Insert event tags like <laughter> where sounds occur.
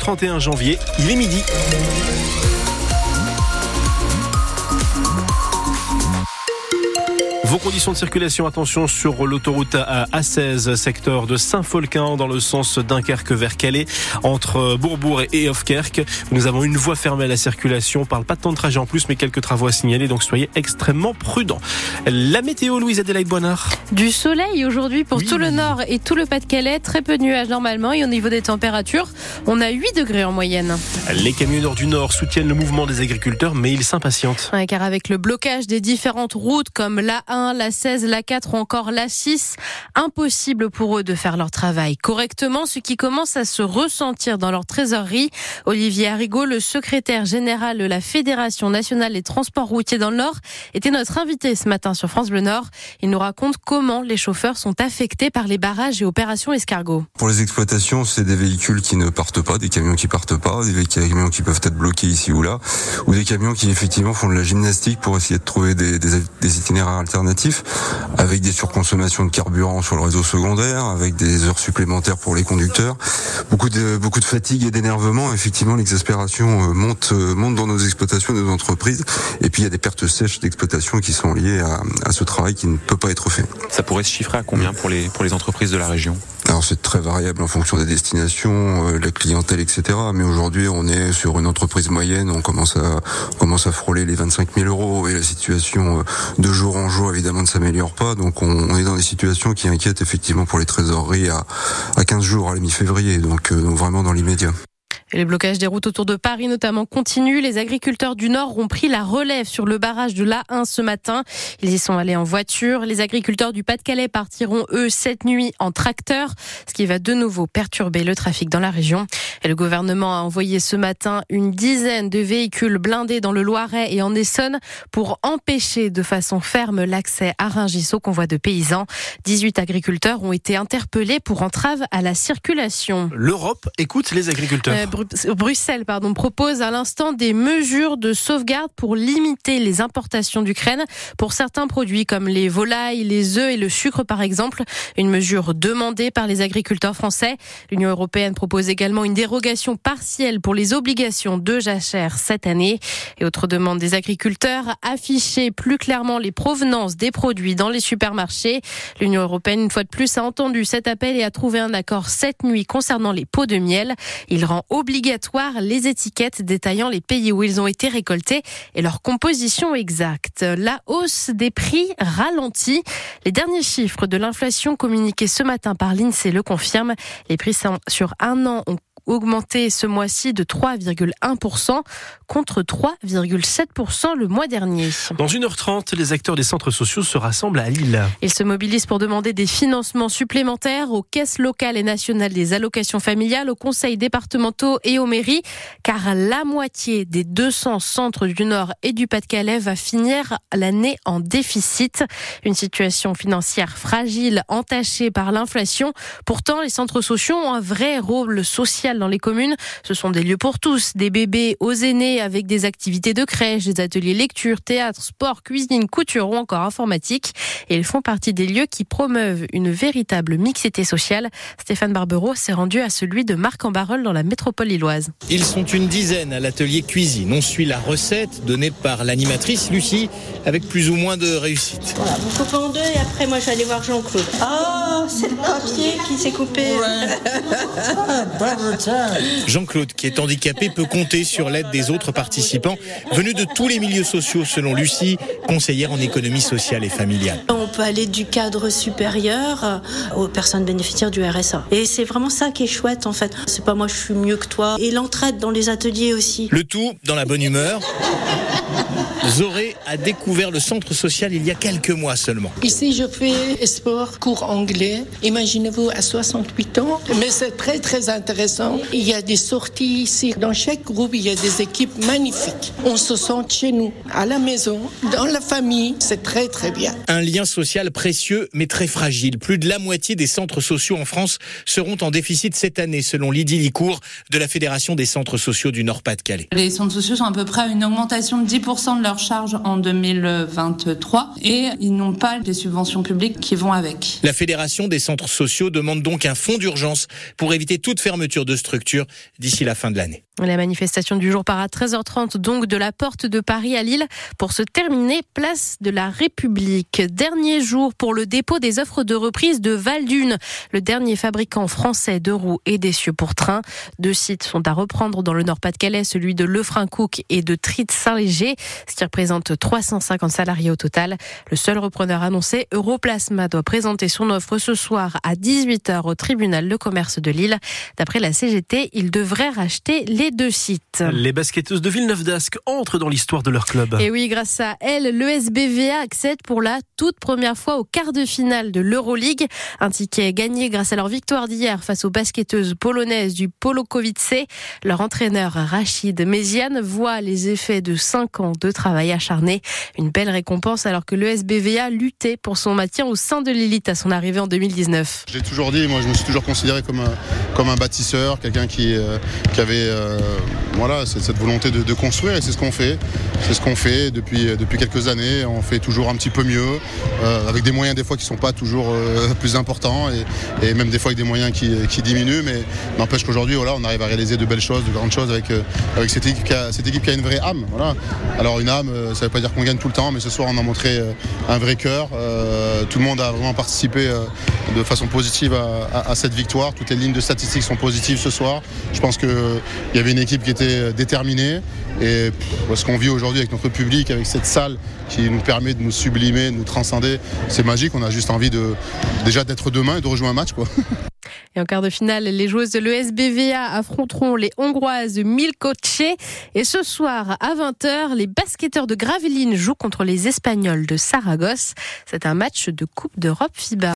31 janvier, il est midi. Conditions de circulation, attention sur l'autoroute A16, secteur de Saint-Folquin, dans le sens Dunkerque vers Calais, entre Bourbourg et Hofkerk. Nous avons une voie fermée à la circulation. On parle pas de temps de trajet en plus, mais quelques travaux à signaler, donc soyez extrêmement prudents. La météo, Louise Adélaïde Boinard. Du soleil aujourd'hui pour tout le nord et tout le Pas-de-Calais. Très peu de nuages normalement. Et au niveau des températures, on a 8 degrés en moyenne. Les camionneurs du Nord soutiennent le mouvement des agriculteurs, mais ils s'impatientent. Ouais, car avec le blocage des différentes routes comme la 1, la 16, la 4 ou encore la 6. Impossible pour eux de faire leur travail correctement, ce qui commence à se ressentir dans leur trésorerie. Olivier Arrigo, le secrétaire général de la Fédération nationale des transports routiers dans le Nord, était notre invité ce matin sur France Bleu Nord. Il nous raconte comment les chauffeurs sont affectés par les barrages et opérations escargots. Pour les exploitations, c'est des véhicules qui ne partent pas, des camions qui partent pas, des camions qui peuvent être bloqués ici ou là, ou des camions qui effectivement font de la gymnastique pour essayer de trouver des, des itinéraires alternatifs avec des surconsommations de carburant sur le réseau secondaire, avec des heures supplémentaires pour les conducteurs, beaucoup de fatigue et d'énervement. Effectivement, l'exaspération euh, monte euh, monte dans nos exploitations, nos entreprises, et puis il y a des pertes sèches d'exploitation qui sont liées à, ce travail qui ne peut pas être fait. Ça pourrait se chiffrer à combien pour les entreprises de la région? Alors c'est très variable en fonction des destinations, euh, la clientèle, etc. Mais aujourd'hui, on est sur une entreprise moyenne, on commence à commence à frôler les 25 000 euros et la situation de jour en jour évidemment ne s'améliore pas. Donc on, on, est dans des situations qui inquiètent effectivement pour les trésoreries à, à 15 jours à la mi-février. Donc, euh, donc vraiment dans l'immédiat. Et le blocage des routes autour de Paris notamment continue. Les agriculteurs du Nord ont pris la relève sur le barrage de l'A1 ce matin. Ils y sont allés en voiture. Les agriculteurs du Pas-de-Calais partiront eux cette nuit en tracteur, ce qui va de nouveau perturber le trafic dans la région. Et le gouvernement a envoyé ce matin une dizaine de véhicules blindés dans le Loiret et en Essonne pour empêcher de façon ferme l'accès à Rungis au convoi de paysans. 18 agriculteurs ont été interpellés pour entrave à la circulation. L'Europe écoute les agriculteurs. Euh, Bruxelles pardon, propose à l'instant des mesures de sauvegarde pour limiter les importations d'Ukraine pour certains produits comme les volailles, les œufs et le sucre par exemple. Une mesure demandée par les agriculteurs français. L'Union européenne propose également une dérogation partielle pour les obligations de jachère cette année. Et autre demande des agriculteurs, afficher plus clairement les provenances des produits dans les supermarchés. L'Union européenne, une fois de plus, a entendu cet appel et a trouvé un accord cette nuit concernant les pots de miel. Il rend obligatoire les étiquettes détaillant les pays où ils ont été récoltés et leur composition exacte. La hausse des prix ralentit. Les derniers chiffres de l'inflation communiqués ce matin par l'INSEE le confirment. Les prix sur un an ont augmenté ce mois-ci de 3,1% contre 3,7% le mois dernier. Dans 1h30, les acteurs des centres sociaux se rassemblent à Lille. Ils se mobilisent pour demander des financements supplémentaires aux caisses locales et nationales des allocations familiales, aux conseils départementaux et aux mairies, car la moitié des 200 centres du Nord et du Pas-de-Calais va finir l'année en déficit. Une situation financière fragile, entachée par l'inflation. Pourtant, les centres sociaux ont un vrai rôle social dans les communes. Ce sont des lieux pour tous, des bébés aux aînés avec des activités de crèche, des ateliers lecture, théâtre, sport, cuisine, couture ou encore informatique. Et ils font partie des lieux qui promeuvent une véritable mixité sociale. Stéphane Barbero s'est rendu à celui de Marc en Barœul dans la métropole lilloise. Ils sont une dizaine à l'atelier cuisine. On suit la recette donnée par l'animatrice Lucie avec plus ou moins de réussite. Voilà, vous coupez en deux et après moi je vais aller voir Jean-Claude. Ah, oh, c'est le papier qui s'est coupé. <laughs> Jean-Claude, qui est handicapé, peut compter sur l'aide des autres participants venus de tous les milieux sociaux, selon Lucie, conseillère en économie sociale et familiale. On peut aller du cadre supérieur aux personnes bénéficiaires du RSA. Et c'est vraiment ça qui est chouette en fait. C'est pas moi je suis mieux que toi. Et l'entraide dans les ateliers aussi. Le tout dans la bonne humeur. Zoré a découvert le centre social il y a quelques mois seulement. Ici, je fais sport, cours anglais. Imaginez-vous à 68 ans. Mais c'est très, très intéressant. Il y a des sorties ici. Dans chaque groupe, il y a des équipes magnifiques. On se sent chez nous, à la maison, dans la famille. C'est très, très bien. Un lien social précieux, mais très fragile. Plus de la moitié des centres sociaux en France seront en déficit cette année, selon Lydie Licourt de la Fédération des centres sociaux du Nord-Pas-de-Calais. Les centres sociaux sont à peu près à une augmentation de 10% de leur charge en 2023 et ils n'ont pas des subventions publiques qui vont avec. La Fédération des centres sociaux demande donc un fonds d'urgence pour éviter toute fermeture de structure d'ici la fin de l'année. La manifestation du jour part à 13h30 donc de la porte de Paris à Lille pour se terminer place de la République. Dernier jour pour le dépôt des offres de reprise de Valdune, le dernier fabricant français de roues et d'essieux pour train. Deux sites sont à reprendre dans le Nord-Pas-de-Calais, celui de Lefrancouc et de Tritte-Saint-Léger, ce qui représente 350 salariés au total. Le seul repreneur annoncé, Europlasma, doit présenter son offre ce soir à 18h au tribunal de commerce de Lille. D'après la CGT, il devrait racheter les deux sites. Les basketteuses de Villeneuve d'Ascq entrent dans l'histoire de leur club. Et oui, grâce à elle, le SBVA accède pour la toute première fois au quart de finale de l'Euroleague. Un ticket gagné grâce à leur victoire d'hier face aux basketteuses polonaises du Polokowice. Leur entraîneur Rachid Méziane voit les effets de 5 ans de travail acharné. Une belle récompense alors que le SBVA luttait pour son maintien au sein de l'élite à son arrivée en 2019. J'ai toujours dit, moi je me suis toujours considéré comme un, comme un bâtisseur, quelqu'un qui, euh, qui avait euh, voilà, cette volonté de, construire et c'est ce qu'on fait. C'est ce qu'on fait depuis, depuis quelques années. On fait toujours un petit peu mieux, euh, avec des moyens des fois qui ne sont pas toujours plus importants et, et, même des fois avec des moyens qui, qui diminuent. Mais n'empêche qu'aujourd'hui, voilà, on arrive à réaliser de belles choses, de grandes choses avec, avec cette, équipe qui a, cette équipe qui a une vraie âme. Voilà. Alors une âme, euh, ça ne veut pas dire qu'on gagne tout le temps, mais ce soir on a montré euh, un vrai cœur. tout le monde a vraiment participé de façon positive à, cette victoire. Toutes les lignes de statistiques sont positives ce soir. Je pense qu'il y avait une équipe qui était déterminée. Et ce qu'on vit aujourd'hui avec notre public, avec cette salle qui nous permet de nous sublimer, de nous transcender, c'est magique. On a juste envie de déjà d'être demain et de rejouer un match. Quoi. <laughs> Et en quart de finale, les joueuses de l'ESBVA affronteront les Hongroises Milkoce. Et ce soir, à 20h, les basketteurs de Gravelines jouent contre les Espagnols de Saragosse. C'est un match de Coupe d'Europe FIBA.